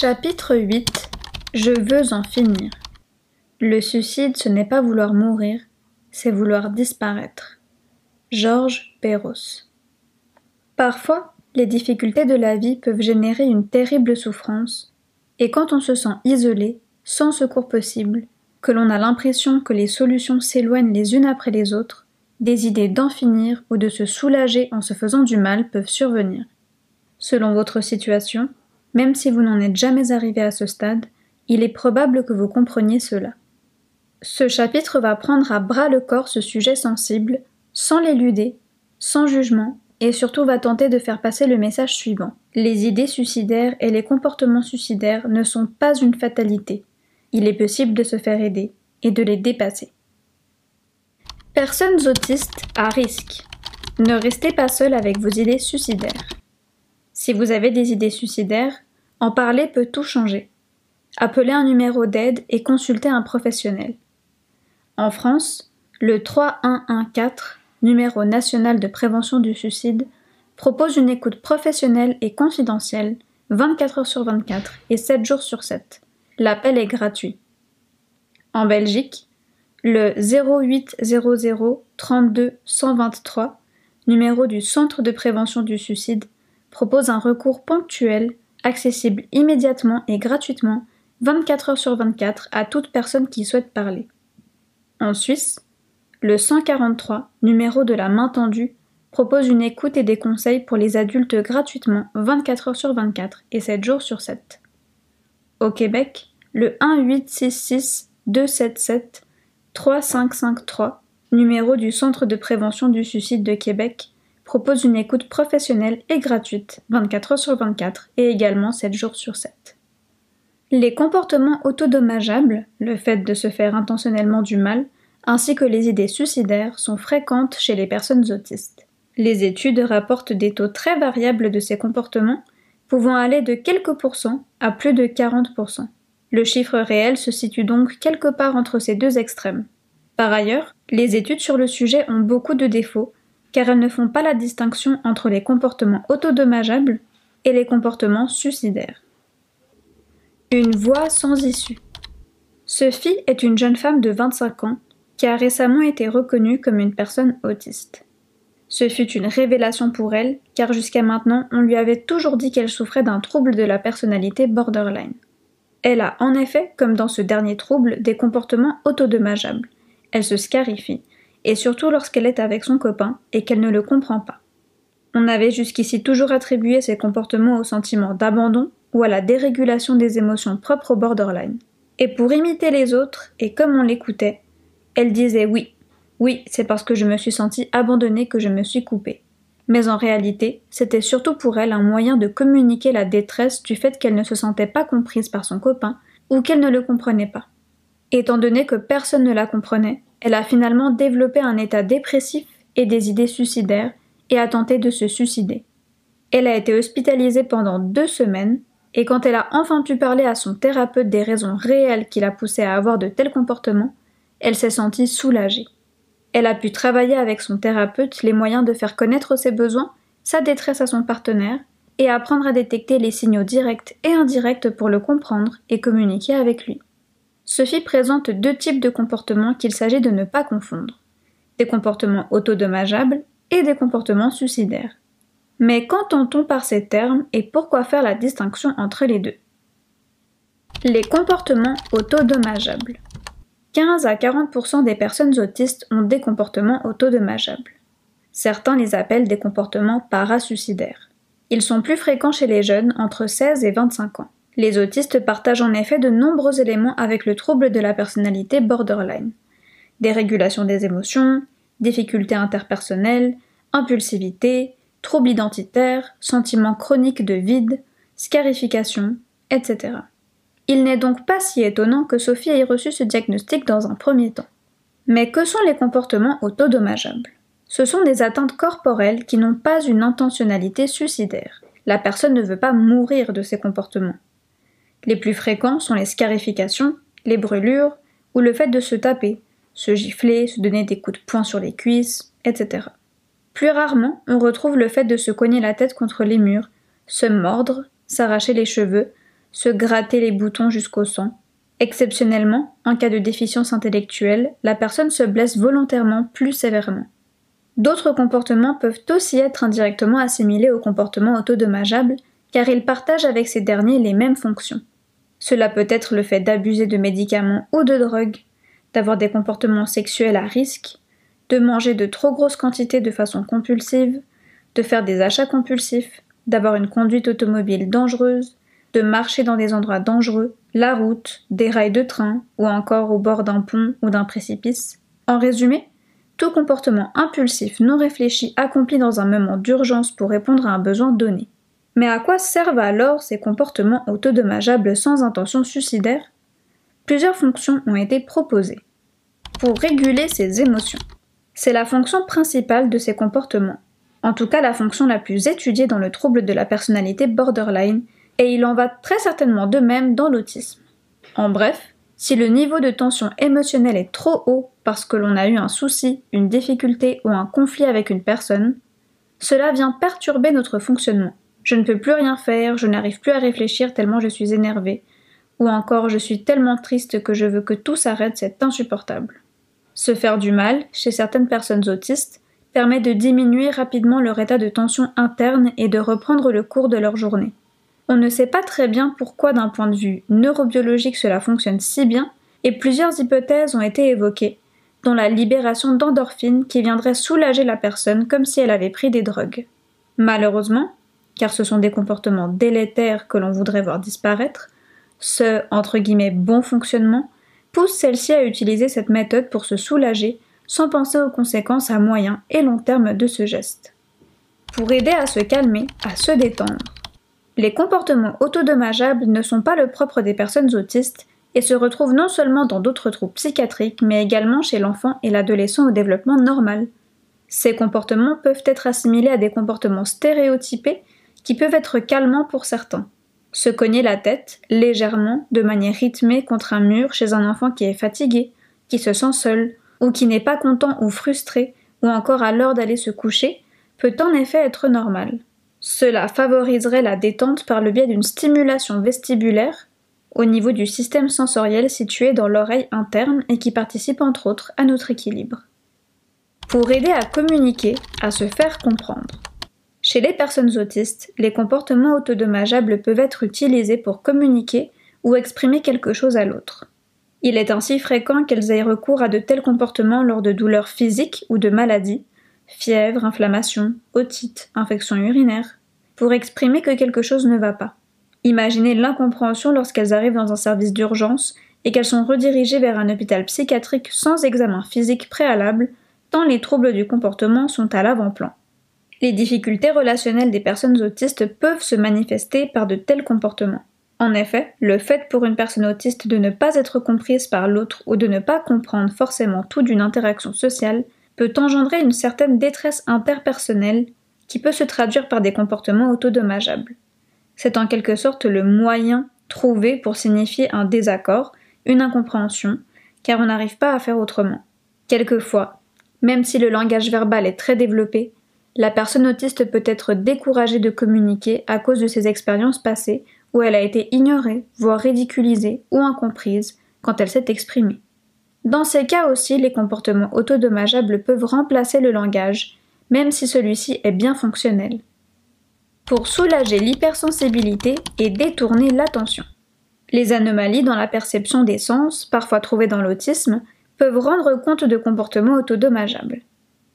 Chapitre 8 Je veux en finir. Le suicide, ce n'est pas vouloir mourir, c'est vouloir disparaître. Georges Perros. Parfois, les difficultés de la vie peuvent générer une terrible souffrance, et quand on se sent isolé, sans secours possible, que l'on a l'impression que les solutions s'éloignent les unes après les autres, des idées d'en finir ou de se soulager en se faisant du mal peuvent survenir. Selon votre situation, même si vous n'en êtes jamais arrivé à ce stade, il est probable que vous compreniez cela. Ce chapitre va prendre à bras le corps ce sujet sensible, sans l'éluder, sans jugement, et surtout va tenter de faire passer le message suivant. Les idées suicidaires et les comportements suicidaires ne sont pas une fatalité. Il est possible de se faire aider et de les dépasser. Personnes autistes à risque. Ne restez pas seul avec vos idées suicidaires. Si vous avez des idées suicidaires, en parler peut tout changer. Appelez un numéro d'aide et consultez un professionnel. En France, le 3114, numéro national de prévention du suicide, propose une écoute professionnelle et confidentielle 24 heures sur 24 et 7 jours sur 7. L'appel est gratuit. En Belgique, le 0800 32 123, numéro du Centre de prévention du suicide, propose un recours ponctuel, accessible immédiatement et gratuitement, 24 heures sur 24 à toute personne qui souhaite parler. En Suisse, le 143, numéro de la main tendue, propose une écoute et des conseils pour les adultes gratuitement 24 heures sur 24 et 7 jours sur 7. Au Québec, le 1866 277 3553, numéro du Centre de prévention du suicide de Québec, propose une écoute professionnelle et gratuite 24 heures sur 24 et également 7 jours sur 7. Les comportements autodommageables, le fait de se faire intentionnellement du mal, ainsi que les idées suicidaires sont fréquentes chez les personnes autistes. Les études rapportent des taux très variables de ces comportements, pouvant aller de quelques pourcents à plus de 40%. Le chiffre réel se situe donc quelque part entre ces deux extrêmes. Par ailleurs, les études sur le sujet ont beaucoup de défauts car elles ne font pas la distinction entre les comportements autodommageables et les comportements suicidaires. Une voie sans issue. Sophie est une jeune femme de 25 ans qui a récemment été reconnue comme une personne autiste. Ce fut une révélation pour elle, car jusqu'à maintenant on lui avait toujours dit qu'elle souffrait d'un trouble de la personnalité borderline. Elle a en effet, comme dans ce dernier trouble, des comportements autodommageables. Elle se scarifie, et surtout lorsqu'elle est avec son copain et qu'elle ne le comprend pas. On avait jusqu'ici toujours attribué ces comportements au sentiment d'abandon ou à la dérégulation des émotions propres au borderline. Et pour imiter les autres, et comme on l'écoutait, elle disait oui, oui, c'est parce que je me suis sentie abandonnée que je me suis coupée. Mais en réalité, c'était surtout pour elle un moyen de communiquer la détresse du fait qu'elle ne se sentait pas comprise par son copain ou qu'elle ne le comprenait pas. Étant donné que personne ne la comprenait, elle a finalement développé un état dépressif et des idées suicidaires et a tenté de se suicider. Elle a été hospitalisée pendant deux semaines et quand elle a enfin pu parler à son thérapeute des raisons réelles qui la poussaient à avoir de tels comportements, elle s'est sentie soulagée. Elle a pu travailler avec son thérapeute les moyens de faire connaître ses besoins, sa détresse à son partenaire, et apprendre à détecter les signaux directs et indirects pour le comprendre et communiquer avec lui. Sophie présente deux types de comportements qu'il s'agit de ne pas confondre. Des comportements autodommageables et des comportements suicidaires. Mais qu'entend-on par ces termes et pourquoi faire la distinction entre les deux? Les comportements autodommageables. 15 à 40% des personnes autistes ont des comportements autodommageables. Certains les appellent des comportements parasuicidaires. Ils sont plus fréquents chez les jeunes entre 16 et 25 ans. Les autistes partagent en effet de nombreux éléments avec le trouble de la personnalité borderline. Dérégulation des émotions, difficultés interpersonnelles, impulsivité, troubles identitaires, sentiments chroniques de vide, scarification, etc. Il n'est donc pas si étonnant que Sophie ait reçu ce diagnostic dans un premier temps. Mais que sont les comportements autodommageables? Ce sont des atteintes corporelles qui n'ont pas une intentionnalité suicidaire. La personne ne veut pas mourir de ces comportements. Les plus fréquents sont les scarifications, les brûlures ou le fait de se taper, se gifler, se donner des coups de poing sur les cuisses, etc. Plus rarement, on retrouve le fait de se cogner la tête contre les murs, se mordre, s'arracher les cheveux, se gratter les boutons jusqu'au sang. Exceptionnellement, en cas de déficience intellectuelle, la personne se blesse volontairement plus sévèrement. D'autres comportements peuvent aussi être indirectement assimilés aux comportements autodommageables, car ils partagent avec ces derniers les mêmes fonctions. Cela peut être le fait d'abuser de médicaments ou de drogues, d'avoir des comportements sexuels à risque, de manger de trop grosses quantités de façon compulsive, de faire des achats compulsifs, d'avoir une conduite automobile dangereuse, de marcher dans des endroits dangereux, la route, des rails de train ou encore au bord d'un pont ou d'un précipice. En résumé, tout comportement impulsif non réfléchi accompli dans un moment d'urgence pour répondre à un besoin donné. Mais à quoi servent alors ces comportements autodommageables sans intention suicidaire? Plusieurs fonctions ont été proposées. Pour réguler ses émotions. C'est la fonction principale de ces comportements, en tout cas la fonction la plus étudiée dans le trouble de la personnalité borderline, et il en va très certainement de même dans l'autisme. En bref, si le niveau de tension émotionnelle est trop haut parce que l'on a eu un souci, une difficulté ou un conflit avec une personne, cela vient perturber notre fonctionnement. Je ne peux plus rien faire, je n'arrive plus à réfléchir tellement je suis énervé, ou encore je suis tellement triste que je veux que tout s'arrête, c'est insupportable. Se faire du mal, chez certaines personnes autistes, permet de diminuer rapidement leur état de tension interne et de reprendre le cours de leur journée. On ne sait pas très bien pourquoi d'un point de vue neurobiologique cela fonctionne si bien, et plusieurs hypothèses ont été évoquées, dont la libération d'endorphines qui viendrait soulager la personne comme si elle avait pris des drogues. Malheureusement, car ce sont des comportements délétères que l'on voudrait voir disparaître, ce entre guillemets bon fonctionnement pousse celle-ci à utiliser cette méthode pour se soulager sans penser aux conséquences à moyen et long terme de ce geste. Pour aider à se calmer, à se détendre, les comportements autodommageables ne sont pas le propre des personnes autistes et se retrouvent non seulement dans d'autres troubles psychiatriques, mais également chez l'enfant et l'adolescent au développement normal. Ces comportements peuvent être assimilés à des comportements stéréotypés qui peuvent être calmants pour certains. Se cogner la tête, légèrement, de manière rythmée contre un mur chez un enfant qui est fatigué, qui se sent seul, ou qui n'est pas content ou frustré, ou encore à l'heure d'aller se coucher, peut en effet être normal. Cela favoriserait la détente par le biais d'une stimulation vestibulaire au niveau du système sensoriel situé dans l'oreille interne et qui participe entre autres à notre équilibre. Pour aider à communiquer, à se faire comprendre. Chez les personnes autistes, les comportements autodommageables peuvent être utilisés pour communiquer ou exprimer quelque chose à l'autre. Il est ainsi fréquent qu'elles aient recours à de tels comportements lors de douleurs physiques ou de maladies, fièvre, inflammation, otite, infection urinaire, pour exprimer que quelque chose ne va pas. Imaginez l'incompréhension lorsqu'elles arrivent dans un service d'urgence et qu'elles sont redirigées vers un hôpital psychiatrique sans examen physique préalable, tant les troubles du comportement sont à l'avant-plan. Les difficultés relationnelles des personnes autistes peuvent se manifester par de tels comportements. En effet, le fait pour une personne autiste de ne pas être comprise par l'autre ou de ne pas comprendre forcément tout d'une interaction sociale peut engendrer une certaine détresse interpersonnelle qui peut se traduire par des comportements autodommageables. C'est en quelque sorte le moyen trouvé pour signifier un désaccord, une incompréhension, car on n'arrive pas à faire autrement. Quelquefois, même si le langage verbal est très développé, la personne autiste peut être découragée de communiquer à cause de ses expériences passées où elle a été ignorée, voire ridiculisée ou incomprise quand elle s'est exprimée. Dans ces cas aussi, les comportements autodommageables peuvent remplacer le langage, même si celui-ci est bien fonctionnel, pour soulager l'hypersensibilité et détourner l'attention. Les anomalies dans la perception des sens, parfois trouvées dans l'autisme, peuvent rendre compte de comportements autodommageables.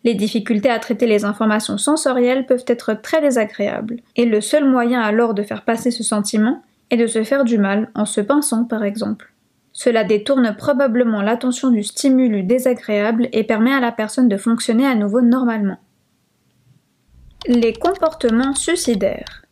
Les difficultés à traiter les informations sensorielles peuvent être très désagréables, et le seul moyen alors de faire passer ce sentiment est de se faire du mal en se pinçant par exemple. Cela détourne probablement l'attention du stimulus désagréable et permet à la personne de fonctionner à nouveau normalement. Les comportements suicidaires.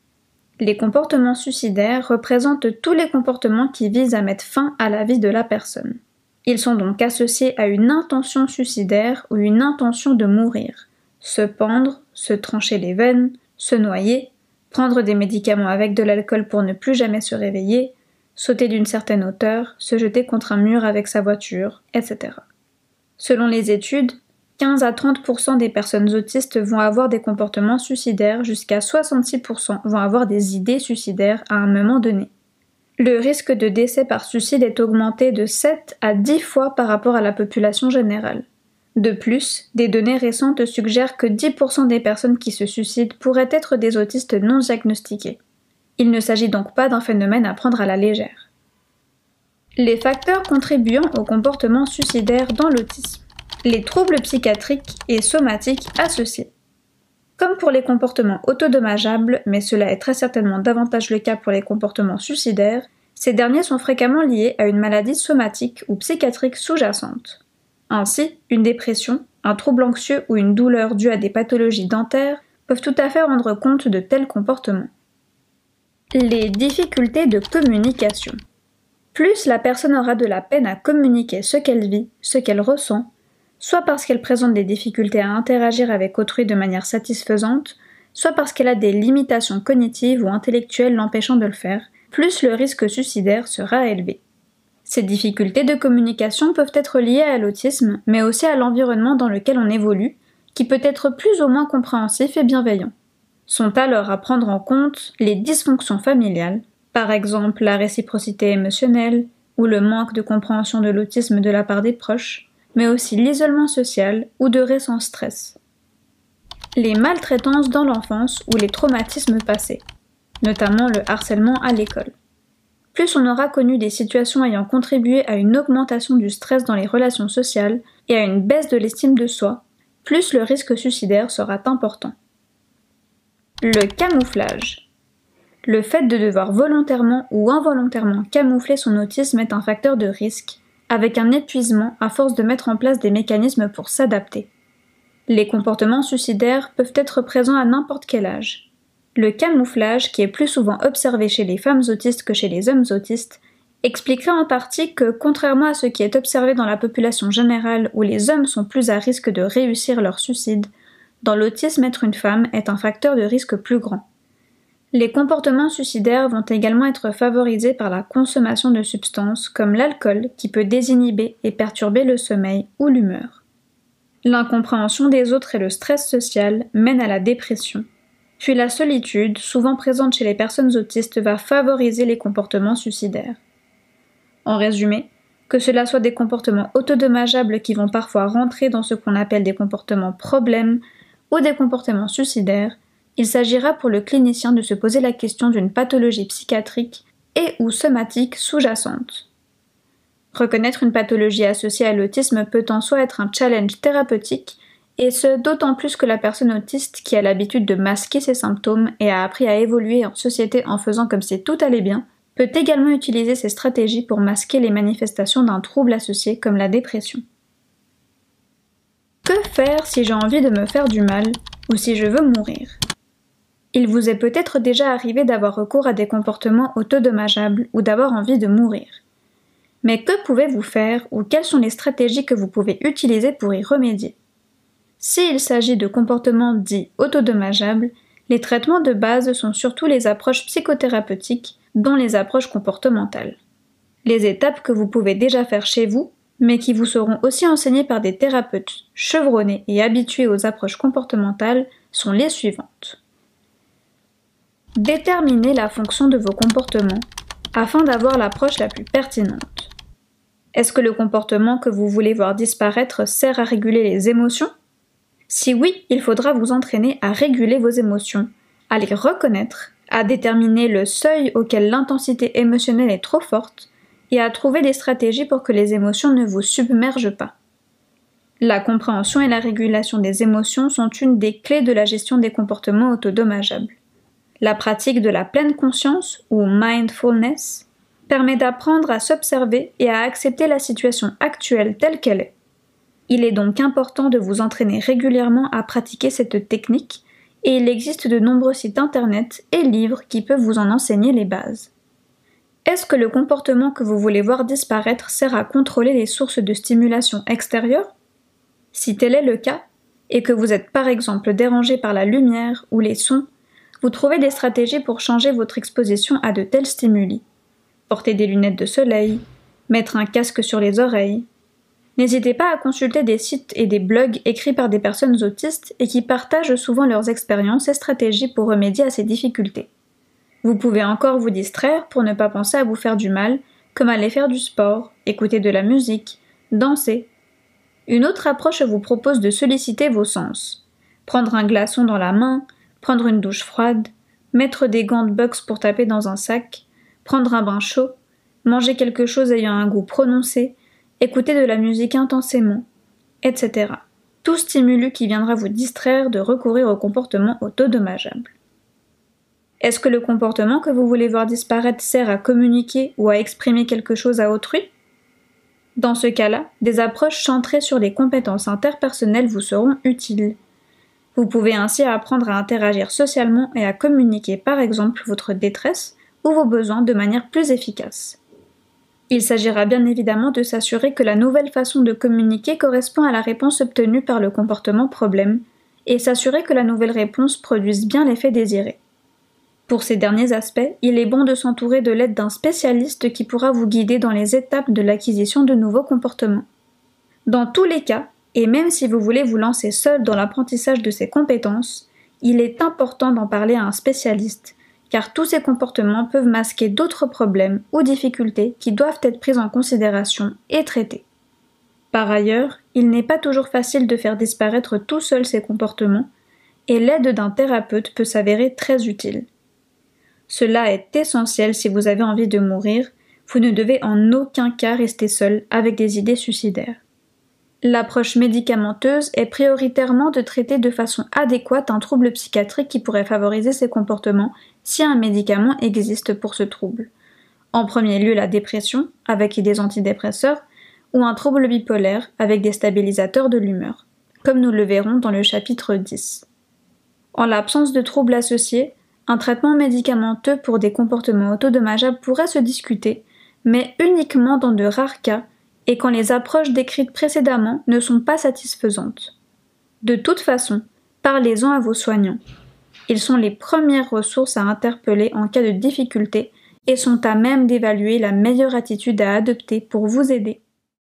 Les comportements suicidaires représentent tous les comportements qui visent à mettre fin à la vie de la personne. Ils sont donc associés à une intention suicidaire ou une intention de mourir. Se pendre, se trancher les veines, se noyer, prendre des médicaments avec de l'alcool pour ne plus jamais se réveiller, sauter d'une certaine hauteur, se jeter contre un mur avec sa voiture, etc. Selon les études, 15 à 30% des personnes autistes vont avoir des comportements suicidaires, jusqu'à 66% vont avoir des idées suicidaires à un moment donné. Le risque de décès par suicide est augmenté de 7 à 10 fois par rapport à la population générale. De plus, des données récentes suggèrent que 10% des personnes qui se suicident pourraient être des autistes non diagnostiqués. Il ne s'agit donc pas d'un phénomène à prendre à la légère. Les facteurs contribuant au comportement suicidaire dans l'autisme. Les troubles psychiatriques et somatiques associés. Comme pour les comportements autodommageables, mais cela est très certainement davantage le cas pour les comportements suicidaires, ces derniers sont fréquemment liés à une maladie somatique ou psychiatrique sous-jacente. Ainsi, une dépression, un trouble anxieux ou une douleur due à des pathologies dentaires peuvent tout à fait rendre compte de tels comportements. Les difficultés de communication. Plus la personne aura de la peine à communiquer ce qu'elle vit, ce qu'elle ressent, soit parce qu'elle présente des difficultés à interagir avec autrui de manière satisfaisante, soit parce qu'elle a des limitations cognitives ou intellectuelles l'empêchant de le faire, plus le risque suicidaire sera élevé. Ces difficultés de communication peuvent être liées à l'autisme, mais aussi à l'environnement dans lequel on évolue, qui peut être plus ou moins compréhensif et bienveillant. Sont alors à prendre en compte les dysfonctions familiales, par exemple la réciprocité émotionnelle ou le manque de compréhension de l'autisme de la part des proches, mais aussi l'isolement social ou de récents stress. Les maltraitances dans l'enfance ou les traumatismes passés, notamment le harcèlement à l'école. Plus on aura connu des situations ayant contribué à une augmentation du stress dans les relations sociales et à une baisse de l'estime de soi, plus le risque suicidaire sera important. Le camouflage. Le fait de devoir volontairement ou involontairement camoufler son autisme est un facteur de risque, avec un épuisement à force de mettre en place des mécanismes pour s'adapter. Les comportements suicidaires peuvent être présents à n'importe quel âge. Le camouflage, qui est plus souvent observé chez les femmes autistes que chez les hommes autistes, expliquerait en partie que, contrairement à ce qui est observé dans la population générale où les hommes sont plus à risque de réussir leur suicide, dans l'autisme être une femme est un facteur de risque plus grand. Les comportements suicidaires vont également être favorisés par la consommation de substances comme l'alcool qui peut désinhiber et perturber le sommeil ou l'humeur. L'incompréhension des autres et le stress social mènent à la dépression. Puis la solitude, souvent présente chez les personnes autistes, va favoriser les comportements suicidaires. En résumé, que cela soit des comportements autodommageables qui vont parfois rentrer dans ce qu'on appelle des comportements problèmes ou des comportements suicidaires, il s'agira pour le clinicien de se poser la question d'une pathologie psychiatrique et ou somatique sous-jacente. Reconnaître une pathologie associée à l'autisme peut en soi être un challenge thérapeutique, et ce d'autant plus que la personne autiste qui a l'habitude de masquer ses symptômes et a appris à évoluer en société en faisant comme si tout allait bien, peut également utiliser ces stratégies pour masquer les manifestations d'un trouble associé comme la dépression. Que faire si j'ai envie de me faire du mal ou si je veux mourir? Il vous est peut-être déjà arrivé d'avoir recours à des comportements autodommageables ou d'avoir envie de mourir. Mais que pouvez-vous faire ou quelles sont les stratégies que vous pouvez utiliser pour y remédier? S'il s'agit de comportements dits autodommageables, les traitements de base sont surtout les approches psychothérapeutiques, dont les approches comportementales. Les étapes que vous pouvez déjà faire chez vous, mais qui vous seront aussi enseignées par des thérapeutes chevronnés et habitués aux approches comportementales, sont les suivantes. Déterminez la fonction de vos comportements afin d'avoir l'approche la plus pertinente. Est-ce que le comportement que vous voulez voir disparaître sert à réguler les émotions? Si oui, il faudra vous entraîner à réguler vos émotions, à les reconnaître, à déterminer le seuil auquel l'intensité émotionnelle est trop forte et à trouver des stratégies pour que les émotions ne vous submergent pas. La compréhension et la régulation des émotions sont une des clés de la gestion des comportements autodommageables. La pratique de la pleine conscience ou mindfulness permet d'apprendre à s'observer et à accepter la situation actuelle telle qu'elle est. Il est donc important de vous entraîner régulièrement à pratiquer cette technique et il existe de nombreux sites internet et livres qui peuvent vous en enseigner les bases. Est-ce que le comportement que vous voulez voir disparaître sert à contrôler les sources de stimulation extérieure? Si tel est le cas, et que vous êtes par exemple dérangé par la lumière ou les sons vous trouvez des stratégies pour changer votre exposition à de tels stimuli. Porter des lunettes de soleil, mettre un casque sur les oreilles. N'hésitez pas à consulter des sites et des blogs écrits par des personnes autistes et qui partagent souvent leurs expériences et stratégies pour remédier à ces difficultés. Vous pouvez encore vous distraire pour ne pas penser à vous faire du mal, comme aller faire du sport, écouter de la musique, danser. Une autre approche vous propose de solliciter vos sens. Prendre un glaçon dans la main, prendre une douche froide, mettre des gants de boxe pour taper dans un sac, prendre un bain chaud, manger quelque chose ayant un goût prononcé, écouter de la musique intensément, etc. Tout stimulus qui viendra vous distraire de recourir au comportement autodommageable. Est-ce que le comportement que vous voulez voir disparaître sert à communiquer ou à exprimer quelque chose à autrui? Dans ce cas-là, des approches centrées sur les compétences interpersonnelles vous seront utiles. Vous pouvez ainsi apprendre à interagir socialement et à communiquer par exemple votre détresse ou vos besoins de manière plus efficace. Il s'agira bien évidemment de s'assurer que la nouvelle façon de communiquer correspond à la réponse obtenue par le comportement problème, et s'assurer que la nouvelle réponse produise bien l'effet désiré. Pour ces derniers aspects, il est bon de s'entourer de l'aide d'un spécialiste qui pourra vous guider dans les étapes de l'acquisition de nouveaux comportements. Dans tous les cas, et même si vous voulez vous lancer seul dans l'apprentissage de ces compétences, il est important d'en parler à un spécialiste, car tous ces comportements peuvent masquer d'autres problèmes ou difficultés qui doivent être prises en considération et traitées. Par ailleurs, il n'est pas toujours facile de faire disparaître tout seul ces comportements, et l'aide d'un thérapeute peut s'avérer très utile. Cela est essentiel si vous avez envie de mourir, vous ne devez en aucun cas rester seul avec des idées suicidaires. L'approche médicamenteuse est prioritairement de traiter de façon adéquate un trouble psychiatrique qui pourrait favoriser ces comportements si un médicament existe pour ce trouble. En premier lieu la dépression, avec des antidépresseurs, ou un trouble bipolaire, avec des stabilisateurs de l'humeur, comme nous le verrons dans le chapitre 10. En l'absence de troubles associés, un traitement médicamenteux pour des comportements autodommageables pourrait se discuter, mais uniquement dans de rares cas et quand les approches décrites précédemment ne sont pas satisfaisantes. De toute façon, parlez-en à vos soignants. Ils sont les premières ressources à interpeller en cas de difficulté et sont à même d'évaluer la meilleure attitude à adopter pour vous aider.